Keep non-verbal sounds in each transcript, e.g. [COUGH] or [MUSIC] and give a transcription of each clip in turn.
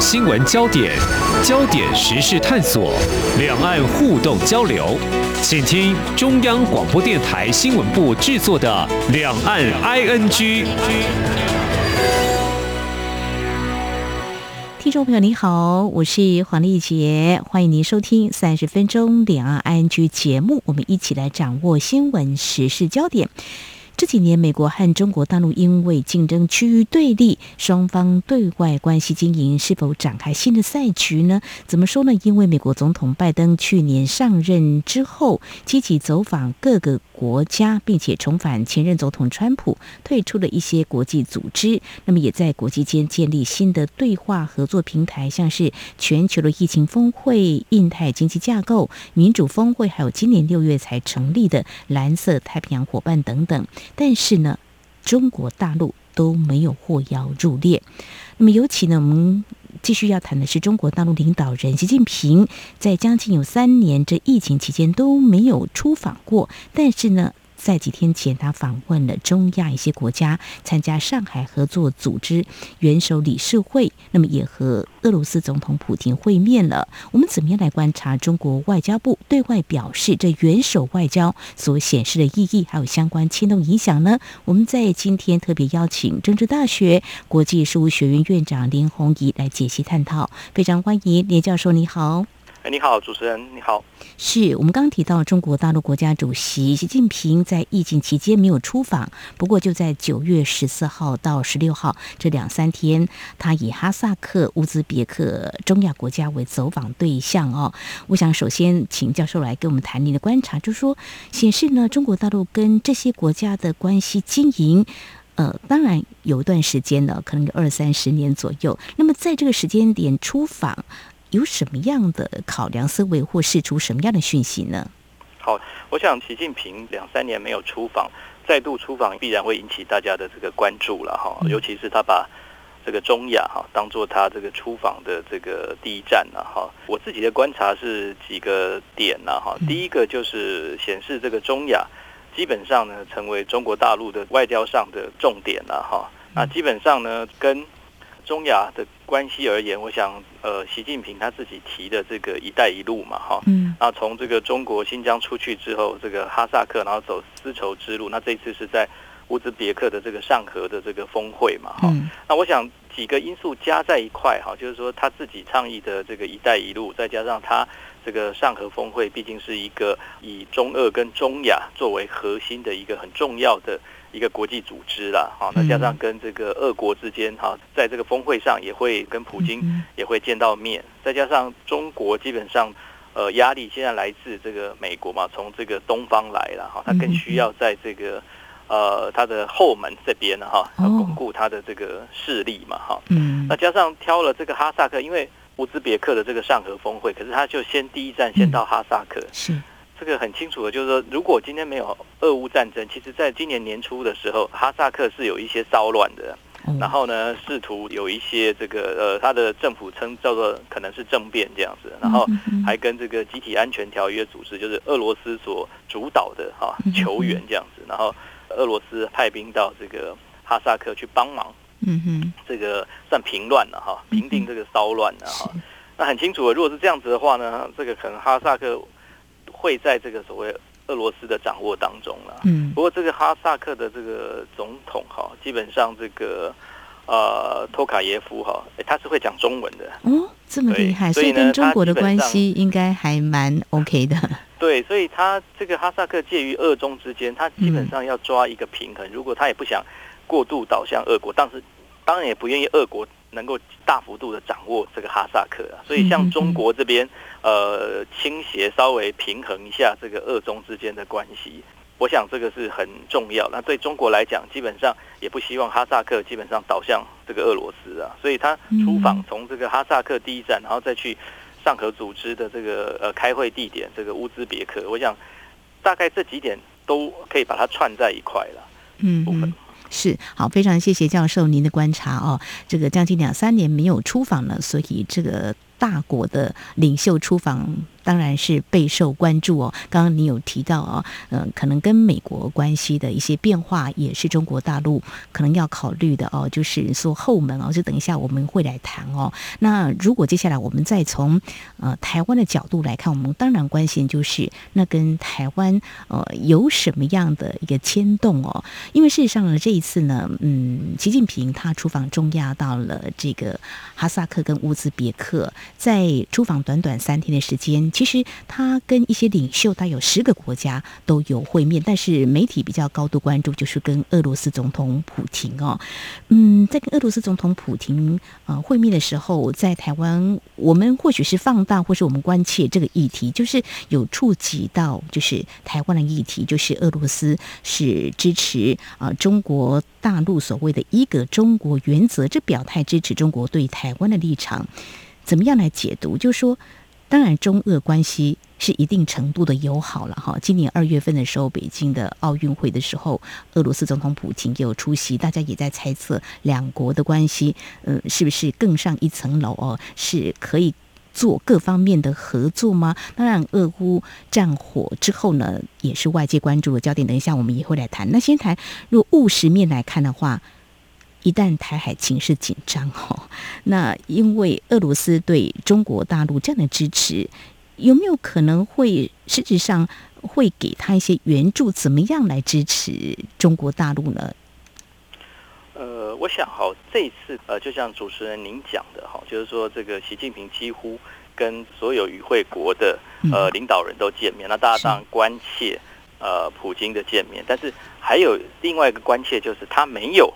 新闻焦点，焦点时事探索，两岸互动交流，请听中央广播电台新闻部制作的《两岸 ING》。听众朋友，你好，我是黄丽杰，欢迎您收听三十分钟两岸 ING 节目，我们一起来掌握新闻时事焦点。这几年，美国和中国大陆因为竞争趋于对立，双方对外关系经营是否展开新的赛局呢？怎么说呢？因为美国总统拜登去年上任之后，积极走访各个国家，并且重返前任总统川普退出了一些国际组织，那么也在国际间建立新的对话合作平台，像是全球的疫情峰会、印太经济架构、民主峰会，还有今年六月才成立的蓝色太平洋伙伴等等。但是呢，中国大陆都没有获邀入列。那么，尤其呢，我们继续要谈的是中国大陆领导人习近平，在将近有三年这疫情期间都没有出访过。但是呢，在几天前，他访问了中亚一些国家，参加上海合作组织元首理事会，那么也和俄罗斯总统普京会面了。我们怎么样来观察中国外交部对外表示这元首外交所显示的意义，还有相关牵动影响呢？我们在今天特别邀请政治大学国际事务学院院长连弘仪来解析探讨，非常欢迎连教授，你好。哎，你好，主持人，你好。是我们刚刚提到中国大陆国家主席习近平在疫情期间没有出访，不过就在九月十四号到十六号这两三天，他以哈萨克、乌兹别克、中亚国家为走访对象哦。我想首先请教授来跟我们谈您的观察，就是说显示呢，中国大陆跟这些国家的关系经营，呃，当然有一段时间了，可能有二三十年左右。那么在这个时间点出访。有什么样的考量思维，或释出什么样的讯息呢？好，我想习近平两三年没有出访，再度出访必然会引起大家的这个关注了哈。尤其是他把这个中亚哈当做他这个出访的这个第一站了哈。我自己的观察是几个点了哈。第一个就是显示这个中亚基本上呢成为中国大陆的外交上的重点了哈。那基本上呢跟中亚的关系而言，我想，呃，习近平他自己提的这个“一带一路”嘛，哈，嗯，那从这个中国新疆出去之后，这个哈萨克，然后走丝绸之路，那这次是在乌兹别克的这个上合的这个峰会嘛，哈，那我想几个因素加在一块，哈，就是说他自己倡议的这个“一带一路”，再加上他这个上合峰会，毕竟是一个以中俄跟中亚作为核心的一个很重要的。一个国际组织啦，哈，那加上跟这个俄国之间哈，在这个峰会上也会跟普京也会见到面，再加上中国基本上呃压力现在来自这个美国嘛，从这个东方来了哈，他更需要在这个呃他的后门这边呢哈，要巩固他的这个势力嘛哈，嗯，那加上挑了这个哈萨克，因为乌兹别克的这个上合峰会，可是他就先第一站先到哈萨克。是。这个很清楚的，就是说，如果今天没有俄乌战争，其实在今年年初的时候，哈萨克是有一些骚乱的，然后呢，试图有一些这个呃，他的政府称叫做可能是政变这样子，然后还跟这个集体安全条约组织，就是俄罗斯所主导的哈求援这样子，然后俄罗斯派兵到这个哈萨克去帮忙，嗯哼，这个算平乱了哈，平定这个骚乱了哈。那很清楚的，如果是这样子的话呢，这个可能哈萨克。会在这个所谓俄罗斯的掌握当中了。嗯，不过这个哈萨克的这个总统哈，基本上这个呃托卡耶夫哈，他是会讲中文的。哦，这么厉害，所以跟中国的关系应该还蛮 OK 的。[LAUGHS] 对，所以他这个哈萨克介于俄中之间，他基本上要抓一个平衡。如果他也不想过度倒向俄国，但是当然也不愿意俄国能够大幅度的掌握这个哈萨克啊。所以像中国这边。呃，倾斜稍微平衡一下这个俄中之间的关系，我想这个是很重要。那对中国来讲，基本上也不希望哈萨克基本上倒向这个俄罗斯啊，所以他出访从这个哈萨克第一站，然后再去上合组织的这个呃开会地点这个乌兹别克，我想大概这几点都可以把它串在一块了。嗯，部分。是好，非常谢谢教授您的观察哦。这个将近两三年没有出访了，所以这个。大国的领袖出访。当然是备受关注哦。刚刚你有提到哦，嗯、呃，可能跟美国关系的一些变化，也是中国大陆可能要考虑的哦。就是说后门哦，就等一下我们会来谈哦。那如果接下来我们再从呃台湾的角度来看，我们当然关心就是那跟台湾呃有什么样的一个牵动哦？因为事实上呢，这一次呢，嗯，习近平他出访中亚，到了这个哈萨克跟乌兹别克，在出访短短三天的时间。其实他跟一些领袖，他有十个国家都有会面，但是媒体比较高度关注就是跟俄罗斯总统普京哦，嗯，在跟俄罗斯总统普京呃会面的时候，在台湾我们或许是放大或是我们关切这个议题，就是有触及到就是台湾的议题，就是俄罗斯是支持啊、中国大陆所谓的一个中国原则，这表态支持中国对台湾的立场，怎么样来解读？就是说。当然，中俄关系是一定程度的友好了哈。今年二月份的时候，北京的奥运会的时候，俄罗斯总统普京也有出席，大家也在猜测两国的关系，嗯，是不是更上一层楼哦？是可以做各方面的合作吗？当然，俄乌战火之后呢，也是外界关注的焦点。等一下我们也会来谈。那先谈，如果务实面来看的话。一旦台海情势紧张，哈，那因为俄罗斯对中国大陆这样的支持，有没有可能会实质上会给他一些援助？怎么样来支持中国大陆呢？呃，我想哈，这一次呃，就像主持人您讲的哈，就是说这个习近平几乎跟所有与会国的呃领导人都见面，那大家当然关切呃普京的见面，但是还有另外一个关切就是他没有。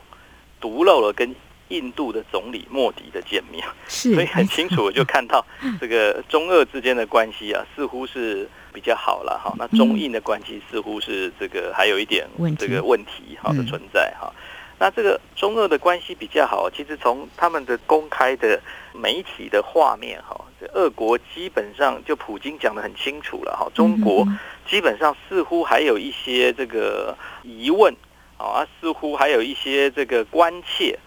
独漏了跟印度的总理莫迪的见面，所以很清楚，我就看到这个中俄之间的关系啊，似乎是比较好了哈。那中印的关系似乎是这个还有一点这个问题哈的存在哈。那这个中俄的关系比较好，其实从他们的公开的媒体的画面哈，这俄国基本上就普京讲的很清楚了哈，中国基本上似乎还有一些这个疑问。啊，似乎还有一些这个关切，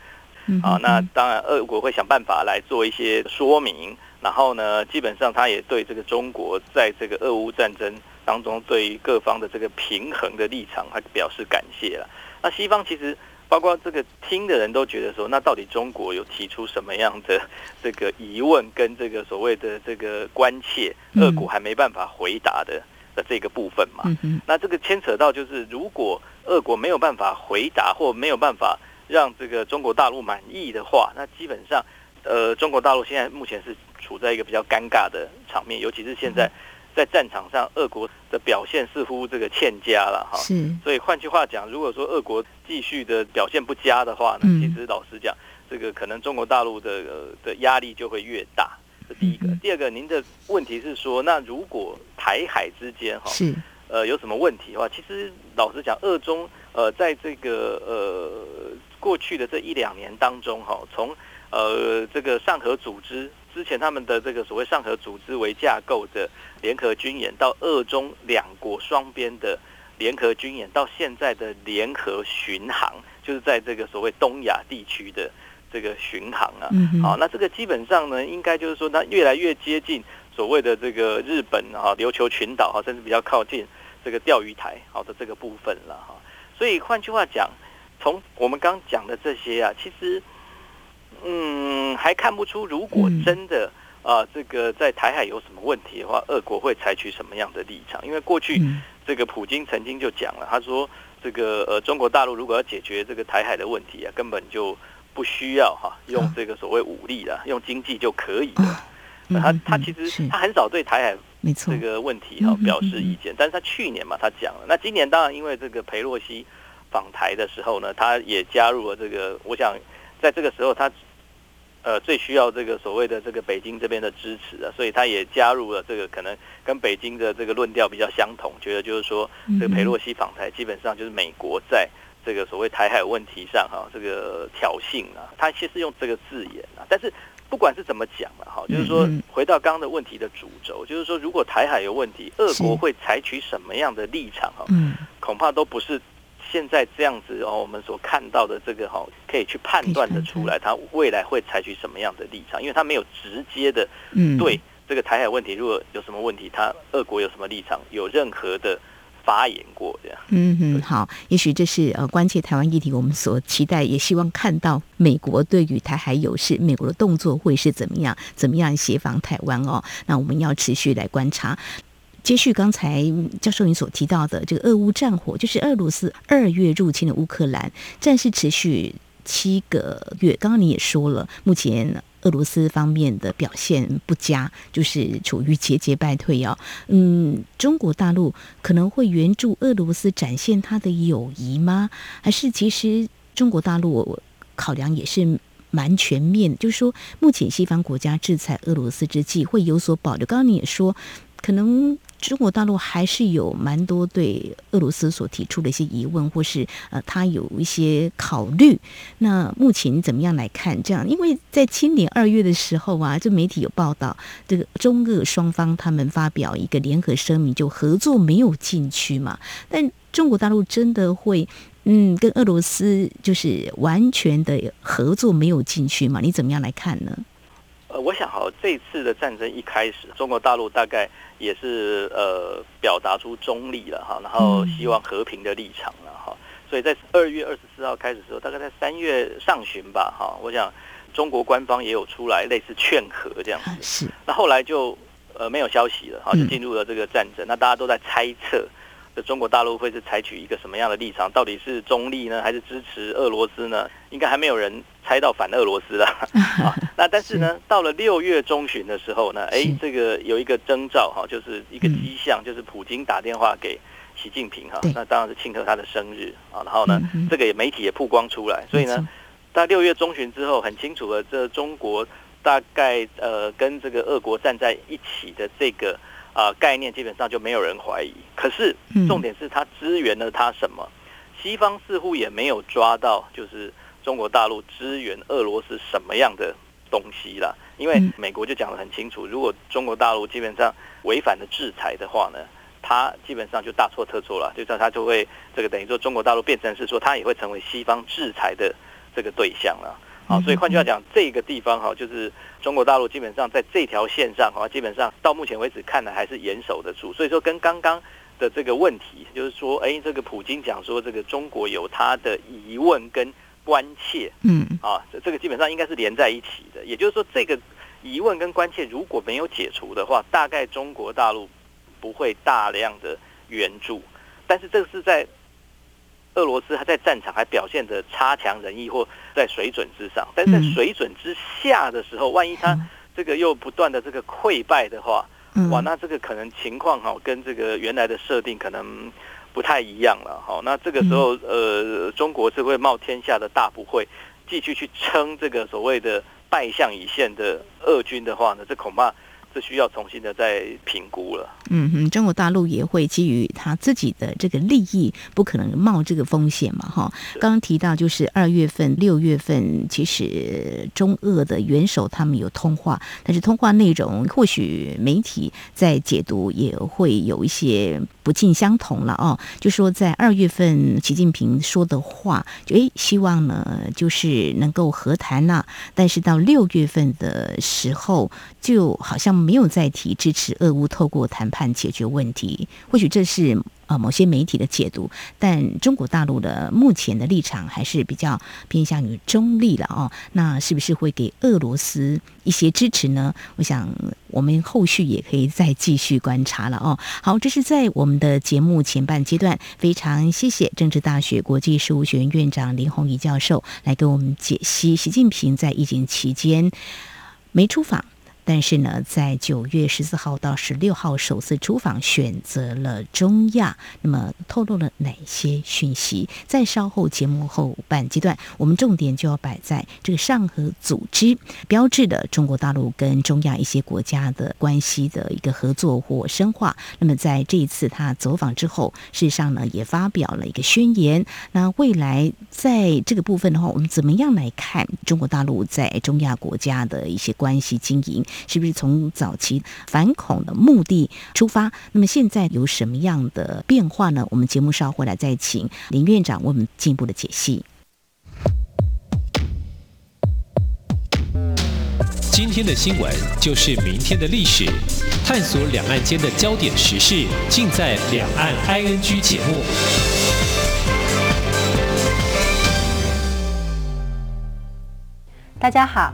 啊，那当然，俄国会想办法来做一些说明。然后呢，基本上他也对这个中国在这个俄乌战争当中对于各方的这个平衡的立场，他表示感谢了。那西方其实包括这个听的人都觉得说，那到底中国有提出什么样的这个疑问跟这个所谓的这个关切，俄国还没办法回答的。的这个部分嘛，那这个牵扯到就是，如果俄国没有办法回答或没有办法让这个中国大陆满意的话，那基本上，呃，中国大陆现在目前是处在一个比较尴尬的场面，尤其是现在在战场上，俄国的表现似乎这个欠佳了哈。是，所以换句话讲，如果说俄国继续的表现不佳的话呢，其实老实讲，这个可能中国大陆的的压力就会越大。这第一个，第二个，您的问题是说，那如果台海之间哈，是呃有什么问题的话，其实老实讲，俄中呃在这个呃过去的这一两年当中哈，从呃这个上合组织之前他们的这个所谓上合组织为架构的联合军演，到俄中两国双边的联合军演，到现在的联合巡航，就是在这个所谓东亚地区的。这个巡航啊，好，那这个基本上呢，应该就是说，它越来越接近所谓的这个日本啊，琉球群岛啊，甚至比较靠近这个钓鱼台好的这个部分了哈。所以换句话讲，从我们刚讲的这些啊，其实嗯，还看不出如果真的啊，这个在台海有什么问题的话，俄国会采取什么样的立场？因为过去这个普京曾经就讲了，他说这个呃，中国大陆如果要解决这个台海的问题啊，根本就不需要哈用这个所谓武力了，用经济就可以了。他他其实他很少对台海这个问题哈表示意见，但是他去年嘛他讲了，那今年当然因为这个裴洛西访台的时候呢，他也加入了这个，我想在这个时候他呃最需要这个所谓的这个北京这边的支持啊，所以他也加入了这个可能跟北京的这个论调比较相同，觉得就是说这个裴洛西访台基本上就是美国在。这个所谓台海问题上哈，这个挑衅啊，他其实用这个字眼啊，但是不管是怎么讲了哈，就是说回到刚刚的问题的主轴，就是说如果台海有问题，俄国会采取什么样的立场哈？恐怕都不是现在这样子哦，我们所看到的这个哈，可以去判断的出来，他未来会采取什么样的立场？因为他没有直接的对这个台海问题，如果有什么问题，他俄国有什么立场，有任何的发言过这样。嗯嗯，好，也许这是呃关切台湾议题，我们所期待，也希望看到美国对于台海有事，美国的动作会是怎么样，怎么样协防台湾哦？那我们要持续来观察。接续刚才教授您所提到的这个俄乌战火，就是俄罗斯二月入侵的乌克兰，战事持续七个月。刚刚你也说了，目前俄罗斯方面的表现不佳，就是处于节节败退啊。嗯，中国大陆可能会援助俄罗斯展现他的友谊吗？还是其实中国大陆考量也是蛮全面？就是说，目前西方国家制裁俄罗斯之际会有所保留。刚刚你也说，可能。中国大陆还是有蛮多对俄罗斯所提出的一些疑问，或是呃，他有一些考虑。那目前怎么样来看这样？因为在今年二月的时候啊，这媒体有报道，这个中俄双方他们发表一个联合声明，就合作没有禁区嘛。但中国大陆真的会嗯跟俄罗斯就是完全的合作没有禁区嘛？你怎么样来看呢？呃，我想哈，这次的战争一开始，中国大陆大概也是呃表达出中立了哈，然后希望和平的立场了哈，所以在二月二十四号开始的时候，大概在三月上旬吧哈，我想中国官方也有出来类似劝和这样子，是，那后来就呃没有消息了哈，就进入了这个战争，那大家都在猜测。中国大陆会是采取一个什么样的立场？到底是中立呢，还是支持俄罗斯呢？应该还没有人猜到反俄罗斯了啊。[LAUGHS] 那但是呢，到了六月中旬的时候呢，哎，这个有一个征兆哈，就是一个迹象，就是普京打电话给习近平哈，那当然是庆贺他的生日啊。然后呢，这个也媒体也曝光出来，所以呢，在六月中旬之后，很清楚的，这中国大概呃跟这个俄国站在一起的这个。啊，概念基本上就没有人怀疑。可是重点是他支援了他什么？西方似乎也没有抓到，就是中国大陆支援俄罗斯什么样的东西啦。因为美国就讲得很清楚，如果中国大陆基本上违反了制裁的话呢，他基本上就大错特错了，就像他就会这个等于说中国大陆变成是说他也会成为西方制裁的这个对象了。好，所以换句话讲，这个地方哈，就是中国大陆基本上在这条线上哈，基本上到目前为止看来还是严守得住。所以说，跟刚刚的这个问题，就是说，哎，这个普京讲说，这个中国有他的疑问跟关切，嗯，啊，这个基本上应该是连在一起的。也就是说，这个疑问跟关切如果没有解除的话，大概中国大陆不会大量的援助。但是这个是在。俄罗斯还在战场还表现得差强人意，或在水准之上，但是在水准之下的时候，万一他这个又不断的这个溃败的话，哇，那这个可能情况哈，跟这个原来的设定可能不太一样了哈。那这个时候，呃，中国是会冒天下的大不讳，继续去撑这个所谓的败相已现的俄军的话呢，这恐怕。是需要重新的再评估了。嗯哼，中国大陆也会基于他自己的这个利益，不可能冒这个风险嘛？哈，刚刚提到就是二月份、六月份，其实中俄的元首他们有通话，但是通话内容或许媒体在解读也会有一些不尽相同了哦。就说在二月份，习近平说的话，就诶希望呢就是能够和谈呐，但是到六月份的时候，就好像。没有再提支持俄乌透过谈判解决问题，或许这是呃某些媒体的解读，但中国大陆的目前的立场还是比较偏向于中立了哦。那是不是会给俄罗斯一些支持呢？我想我们后续也可以再继续观察了哦。好，这是在我们的节目前半阶段，非常谢谢政治大学国际事务学院院长林宏仪教授来给我们解析习近平在疫情期间没出访。但是呢，在九月十四号到十六号首次出访，选择了中亚，那么透露了哪些讯息？在稍后节目后半阶段，我们重点就要摆在这个上合组织标志的中国大陆跟中亚一些国家的关系的一个合作或深化。那么在这一次他走访之后，事实上呢，也发表了一个宣言。那未来在这个部分的话，我们怎么样来看中国大陆在中亚国家的一些关系经营？是不是从早期反恐的目的出发？那么现在有什么样的变化呢？我们节目稍后来再请林院长为我们进一步的解析。今天的新闻就是明天的历史，探索两岸间的焦点时事，尽在《两岸 ING》节目。大家好，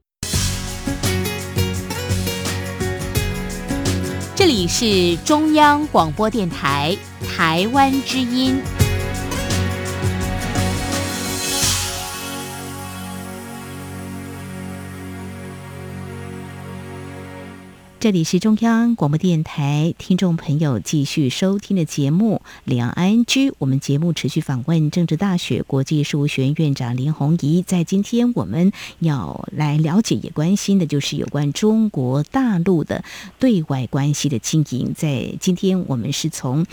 这里是中央广播电台台湾之音。这里是中央广播电台，听众朋友继续收听的节目《两岸 ING》。我们节目持续访问政治大学国际事务学院院长林宏仪。在今天，我们要来了解也关心的，就是有关中国大陆的对外关系的经营。在今天，我们是从。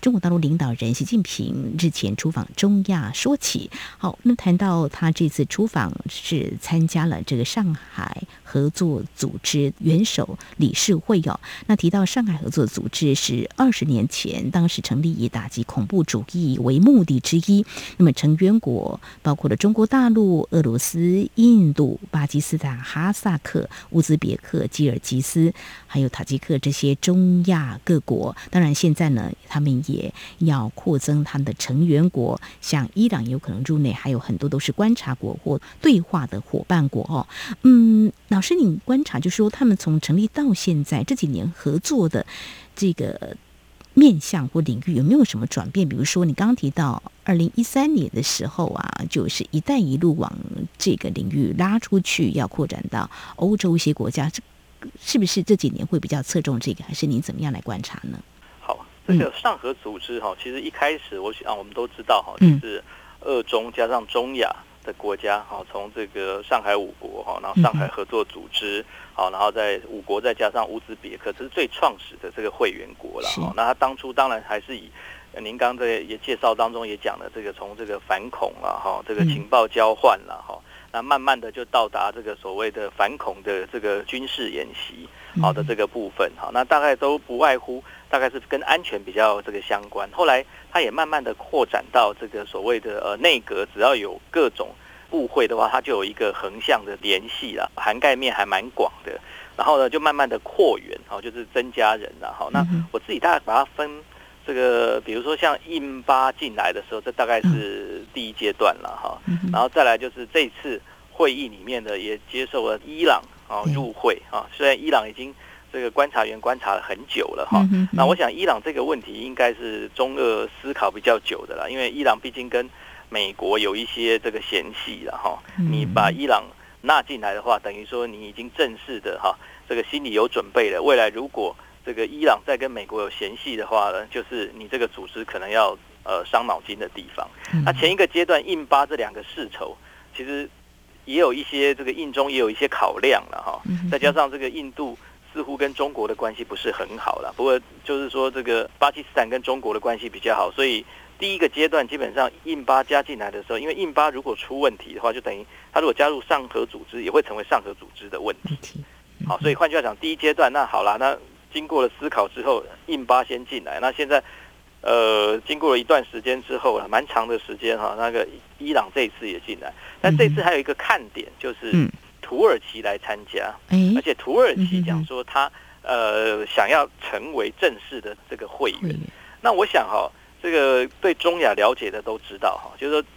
中国大陆领导人习近平日前出访中亚说起，好，那谈到他这次出访是参加了这个上海合作组织元首理事会哦。那提到上海合作组织是二十年前当时成立以打击恐怖主义为目的之一，那么成员国包括了中国大陆、俄罗斯、印度、巴基斯坦、哈萨克、乌兹别克、吉尔吉斯，还有塔吉克这些中亚各国。当然，现在呢，他们也也要扩增他们的成员国，像伊朗有可能入内，还有很多都是观察国或对话的伙伴国哦。嗯，老师，你观察就是说，他们从成立到现在这几年合作的这个面向或领域有没有什么转变？比如说，你刚刚提到二零一三年的时候啊，就是“一带一路”往这个领域拉出去，要扩展到欧洲一些国家，这是不是这几年会比较侧重这个？还是您怎么样来观察呢？好这个上合组织哈，其实一开始我想我们都知道哈，就是俄中加上中亚的国家哈，从这个上海五国哈，然后上海合作组织好，然后在五国再加上乌兹别克，这是最创始的这个会员国了哈。那他当初当然还是以您刚才也介绍当中也讲了这个从这个反恐了哈，这个情报交换了哈，那慢慢的就到达这个所谓的反恐的这个军事演习好的这个部分哈，那大概都不外乎。大概是跟安全比较这个相关，后来它也慢慢的扩展到这个所谓的呃内阁，只要有各种部会的话，它就有一个横向的联系了，涵盖面还蛮广的。然后呢，就慢慢的扩员，好，就是增加人了。好，那我自己大概把它分这个，比如说像印巴进来的时候，这大概是第一阶段了哈。然后再来就是这次会议里面的也接受了伊朗啊入会啊，虽然伊朗已经。这个观察员观察了很久了哈，那我想伊朗这个问题应该是中俄思考比较久的了，因为伊朗毕竟跟美国有一些这个嫌隙了哈。你把伊朗纳进来的话，等于说你已经正式的哈，这个心里有准备了。未来如果这个伊朗再跟美国有嫌隙的话呢，就是你这个组织可能要呃伤脑筋的地方。那前一个阶段印巴这两个世仇，其实也有一些这个印中也有一些考量了哈，再加上这个印度。似乎跟中国的关系不是很好了，不过就是说这个巴基斯坦跟中国的关系比较好，所以第一个阶段基本上印巴加进来的时候，因为印巴如果出问题的话，就等于他如果加入上合组织，也会成为上合组织的问题。好，所以换句话讲，第一阶段那好了，那经过了思考之后，印巴先进来，那现在呃经过了一段时间之后了，蛮长的时间哈，那个伊朗这一次也进来，但这次还有一个看点就是。土耳其来参加，而且土耳其讲说他呃想要成为正式的这个会员。那我想哈，这个对中亚了解的都知道哈，就是说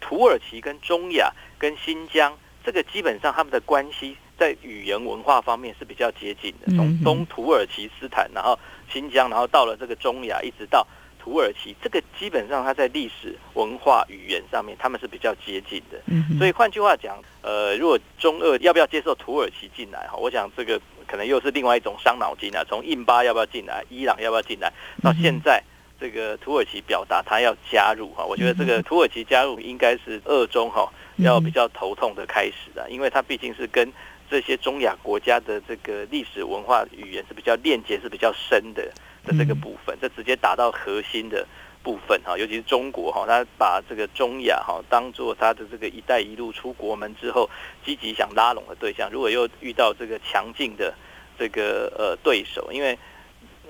土耳其跟中亚跟新疆这个基本上他们的关系在语言文化方面是比较接近的，从东土耳其斯坦，然后新疆，然后到了这个中亚，一直到。土耳其这个基本上，它在历史文化语言上面，他们是比较接近的。所以换句话讲，呃，如果中俄要不要接受土耳其进来哈，我想这个可能又是另外一种伤脑筋啊。从印巴要不要进来，伊朗要不要进来，到现在这个土耳其表达他要加入哈，我觉得这个土耳其加入应该是俄中哈要比较头痛的开始的，因为它毕竟是跟这些中亚国家的这个历史文化语言是比较链接是比较深的的这个部分，这直接打到核心的。部分哈，尤其是中国哈，他把这个中亚哈当做他的这个“一带一路”出国门之后，积极想拉拢的对象。如果又遇到这个强劲的这个呃对手，因为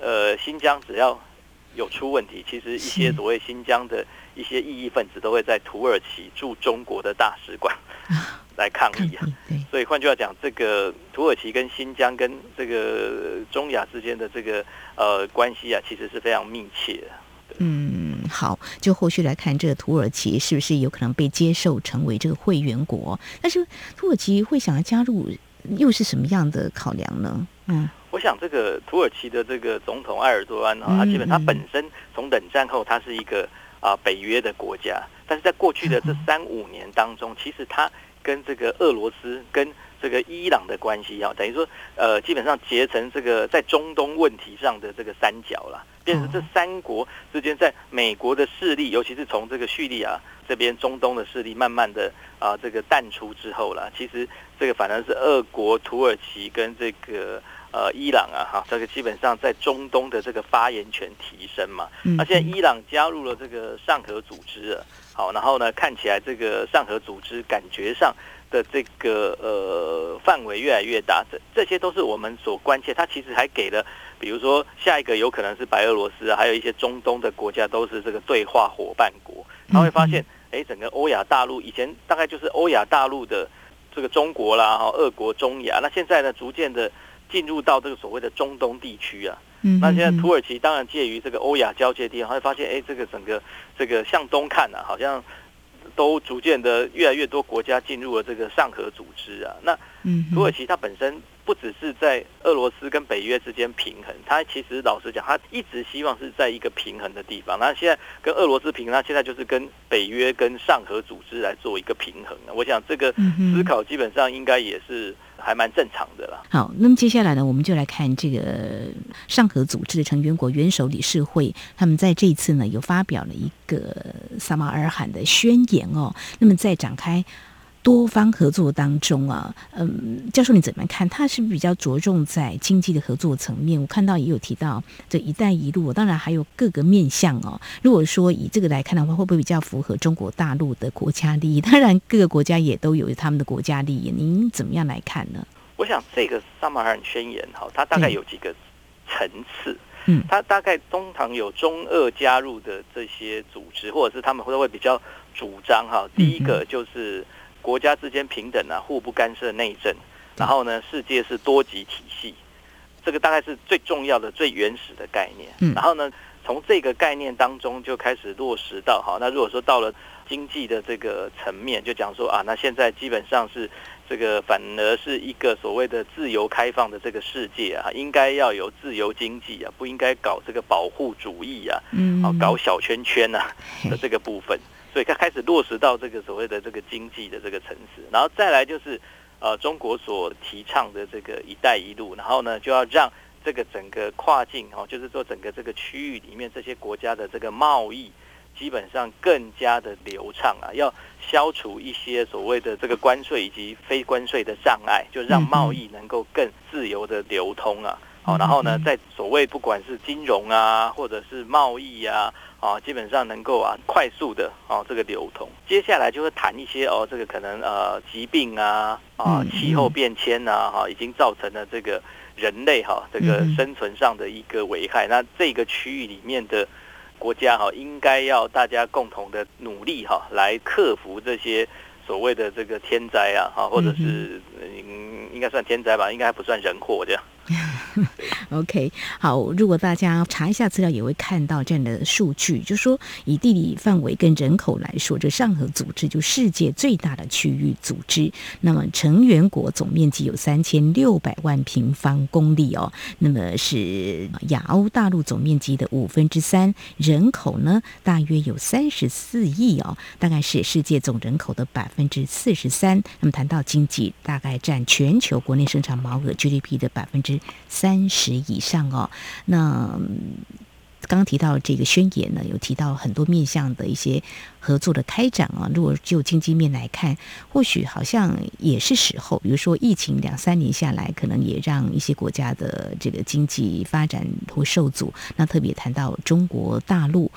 呃新疆只要有出问题，其实一些所谓新疆的一些异议分子都会在土耳其驻中国的大使馆 [LAUGHS] 来抗议啊。所以换句话讲，这个土耳其跟新疆跟这个中亚之间的这个呃关系啊，其实是非常密切的。嗯，好，就后续来看，这个土耳其是不是有可能被接受成为这个会员国？但是土耳其会想要加入，又是什么样的考量呢？嗯，我想这个土耳其的这个总统埃尔多安啊，他基本他本身从冷战后，他是一个啊北约的国家，但是在过去的这三五年当中，其实他跟这个俄罗斯跟这个伊朗的关系啊，等于说呃，基本上结成这个在中东问题上的这个三角了。变成这三国之间，在美国的势力，尤其是从这个叙利亚这边中东的势力慢慢的啊这个淡出之后了，其实这个反而是俄国、土耳其跟这个呃伊朗啊哈，这个基本上在中东的这个发言权提升嘛。那现在伊朗加入了这个上合组织了，好，然后呢，看起来这个上合组织感觉上的这个呃范围越来越大，这这些都是我们所关切。它其实还给了。比如说，下一个有可能是白俄罗斯啊，还有一些中东的国家都是这个对话伙伴国。他会发现，哎，整个欧亚大陆以前大概就是欧亚大陆的这个中国啦，哈，俄国、中亚。那现在呢，逐渐的进入到这个所谓的中东地区啊。那现在土耳其当然介于这个欧亚交界地方，会发现，哎，这个整个这个向东看啊，好像都逐渐的越来越多国家进入了这个上合组织啊。那土耳其它本身。不只是在俄罗斯跟北约之间平衡，它其实老实讲，它一直希望是在一个平衡的地方。那现在跟俄罗斯平衡，那现在就是跟北约跟上合组织来做一个平衡。我想这个思考基本上应该也是还蛮正常的啦。好，那么接下来呢，我们就来看这个上合组织的成员国元首理事会，他们在这一次呢，有发表了一个萨马尔罕的宣言哦。那么在展开。多方合作当中啊，嗯，教授你怎么看？他是比较着重在经济的合作层面？我看到也有提到这“一带一路”，当然还有各个面向哦。如果说以这个来看的话，会不会比较符合中国大陆的国家利益？当然，各个国家也都有他们的国家利益。您怎么样来看呢？我想这个撒马尔罕宣言哈，它大概有几个层次。嗯，它大概通常有中俄加入的这些组织，或者是他们会不会比较主张哈。第一个就是。国家之间平等啊，互不干涉内政。然后呢，世界是多极体系，这个大概是最重要的、最原始的概念。嗯，然后呢，从这个概念当中就开始落实到好。那如果说到了经济的这个层面，就讲说啊，那现在基本上是这个反而是一个所谓的自由开放的这个世界啊，应该要有自由经济啊，不应该搞这个保护主义啊，嗯，搞小圈圈啊的这个部分。所以它开始落实到这个所谓的这个经济的这个层次，然后再来就是，呃，中国所提倡的这个“一带一路”，然后呢，就要让这个整个跨境哦，就是说整个这个区域里面这些国家的这个贸易，基本上更加的流畅啊，要消除一些所谓的这个关税以及非关税的障碍，就让贸易能够更自由的流通啊。好，然后呢，在所谓不管是金融啊，或者是贸易啊。啊，基本上能够啊快速的啊这个流通，接下来就会谈一些哦，这个可能呃疾病啊啊气候变迁啊哈，已经造成了这个人类哈这个生存上的一个危害。那这个区域里面的国家哈，应该要大家共同的努力哈，来克服这些所谓的这个天灾啊哈，或者是嗯应该算天灾吧，应该还不算人祸这样。[LAUGHS] OK，好，如果大家查一下资料，也会看到这样的数据，就说以地理范围跟人口来说，这上合组织就世界最大的区域组织，那么成员国总面积有三千六百万平方公里哦，那么是亚欧大陆总面积的五分之三，人口呢大约有三十四亿哦，大概是世界总人口的百分之四十三。那么谈到经济，大概占全球国内生产毛额 GDP 的百分之三十以上哦。那刚刚提到这个宣言呢，有提到很多面向的一些合作的开展啊。如果就经济面来看，或许好像也是时候。比如说疫情两三年下来，可能也让一些国家的这个经济发展会受阻。那特别谈到中国大陆。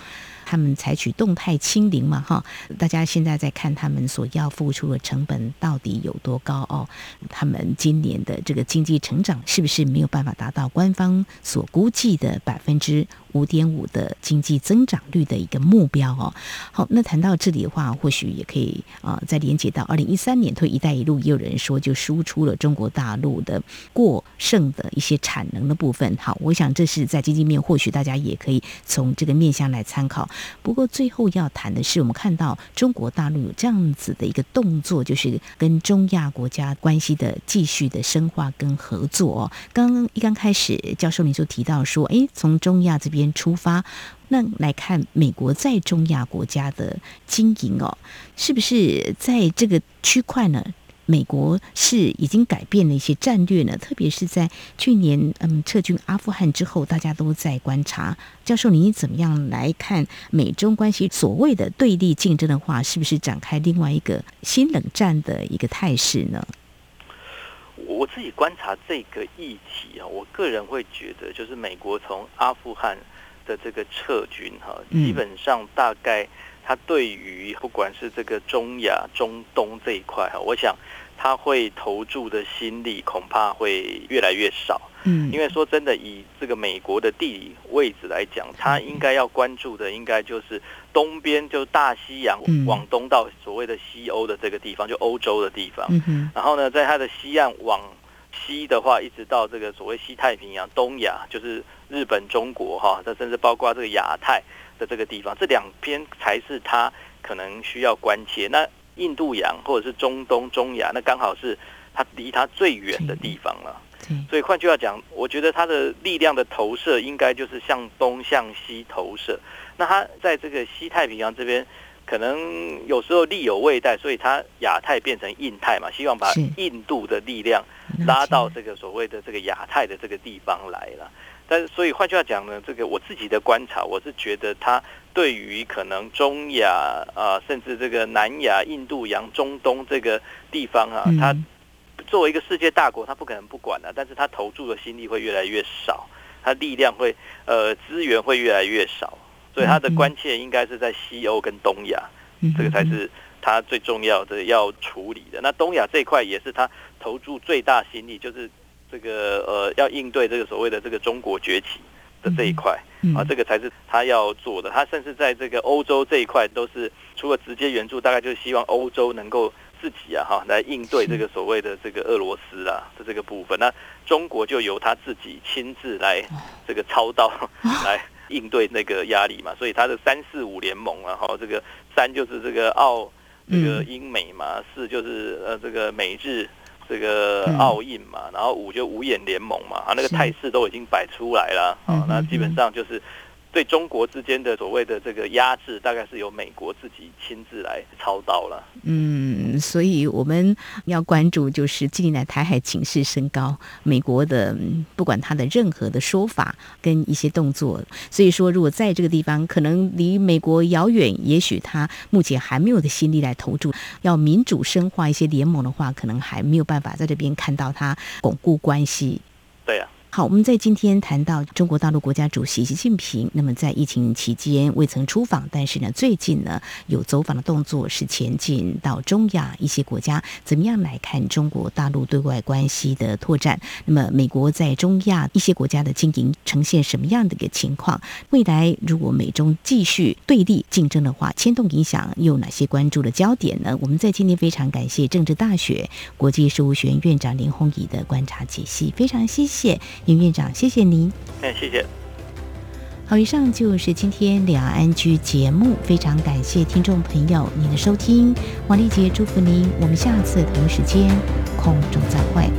他们采取动态清零嘛，哈，大家现在在看他们所要付出的成本到底有多高哦？他们今年的这个经济成长是不是没有办法达到官方所估计的百分之五点五的经济增长率的一个目标哦？好，那谈到这里的话，或许也可以啊、再连接到二零一三年推“一带一路”，也有人说就输出了中国大陆的过剩的一些产能的部分。好，我想这是在经济面，或许大家也可以从这个面向来参考。不过最后要谈的是，我们看到中国大陆有这样子的一个动作，就是跟中亚国家关系的继续的深化跟合作。刚刚一刚开始，教授您就提到说，诶，从中亚这边出发，那来看美国在中亚国家的经营哦，是不是在这个区块呢？美国是已经改变了一些战略呢，特别是在去年嗯撤军阿富汗之后，大家都在观察。教授，你怎么样来看美中关系所谓的对立竞争的话，是不是展开另外一个新冷战的一个态势呢？我自己观察这个议题啊，我个人会觉得，就是美国从阿富汗的这个撤军哈，基本上大概。他对于不管是这个中亚、中东这一块哈，我想他会投注的心力恐怕会越来越少。嗯，因为说真的，以这个美国的地理位置来讲，他应该要关注的应该就是东边，就大西洋往东到所谓的西欧的这个地方，就欧洲的地方。然后呢，在它的西岸往西的话，一直到这个所谓西太平洋、东亚，就是日本、中国哈，这甚至包括这个亚太。的这个地方，这两边才是它可能需要关切。那印度洋或者是中东、中亚，那刚好是它离它最远的地方了。所以换句话讲，我觉得它的力量的投射应该就是向东向西投射。那它在这个西太平洋这边，可能有时候力有未逮，所以它亚太变成印太嘛，希望把印度的力量拉到这个所谓的这个亚太的这个地方来了。但是，所以换句话讲呢，这个我自己的观察，我是觉得他对于可能中亚啊，甚至这个南亚、印度洋、中东这个地方啊，他作为一个世界大国，他不可能不管的，但是他投注的心力会越来越少，他力量会呃资源会越来越少，所以他的关切应该是在西欧跟东亚，这个才是他最重要的要处理的。那东亚这一块也是他投注最大心力，就是。这个呃，要应对这个所谓的这个中国崛起的这一块啊，这个才是他要做的。他甚至在这个欧洲这一块，都是除了直接援助，大概就是希望欧洲能够自己啊哈来应对这个所谓的这个俄罗斯啊的这个部分。那中国就由他自己亲自来这个操刀 [LAUGHS] 来应对那个压力嘛。所以他的三四五联盟，然后这个三就是这个澳这个英美嘛，四就是呃这个美日。这个奥运嘛，然后五就五眼联盟嘛，啊，那个态势都已经摆出来了啊，那基本上就是。对中国之间的所谓的这个压制，大概是由美国自己亲自来操刀了。嗯，所以我们要关注，就是近年来台海情势升高，美国的不管他的任何的说法跟一些动作，所以说如果在这个地方可能离美国遥远，也许他目前还没有的心力来投注，要民主深化一些联盟的话，可能还没有办法在这边看到他巩固关系。好，我们在今天谈到中国大陆国家主席习近平，那么在疫情期间未曾出访，但是呢，最近呢有走访的动作，是前进到中亚一些国家。怎么样来看中国大陆对外关系的拓展？那么美国在中亚一些国家的经营呈现什么样的一个情况？未来如果美中继续对立竞争的话，牵动影响又有哪些关注的焦点呢？我们在今天非常感谢政治大学国际事务学院院长林宏仪的观察解析，非常谢谢。尹院长，谢谢您。哎，谢谢。好，以上就是今天两岸 ING 节目，非常感谢听众朋友您的收听，王丽杰祝福您，我们下次同一时间空中再会。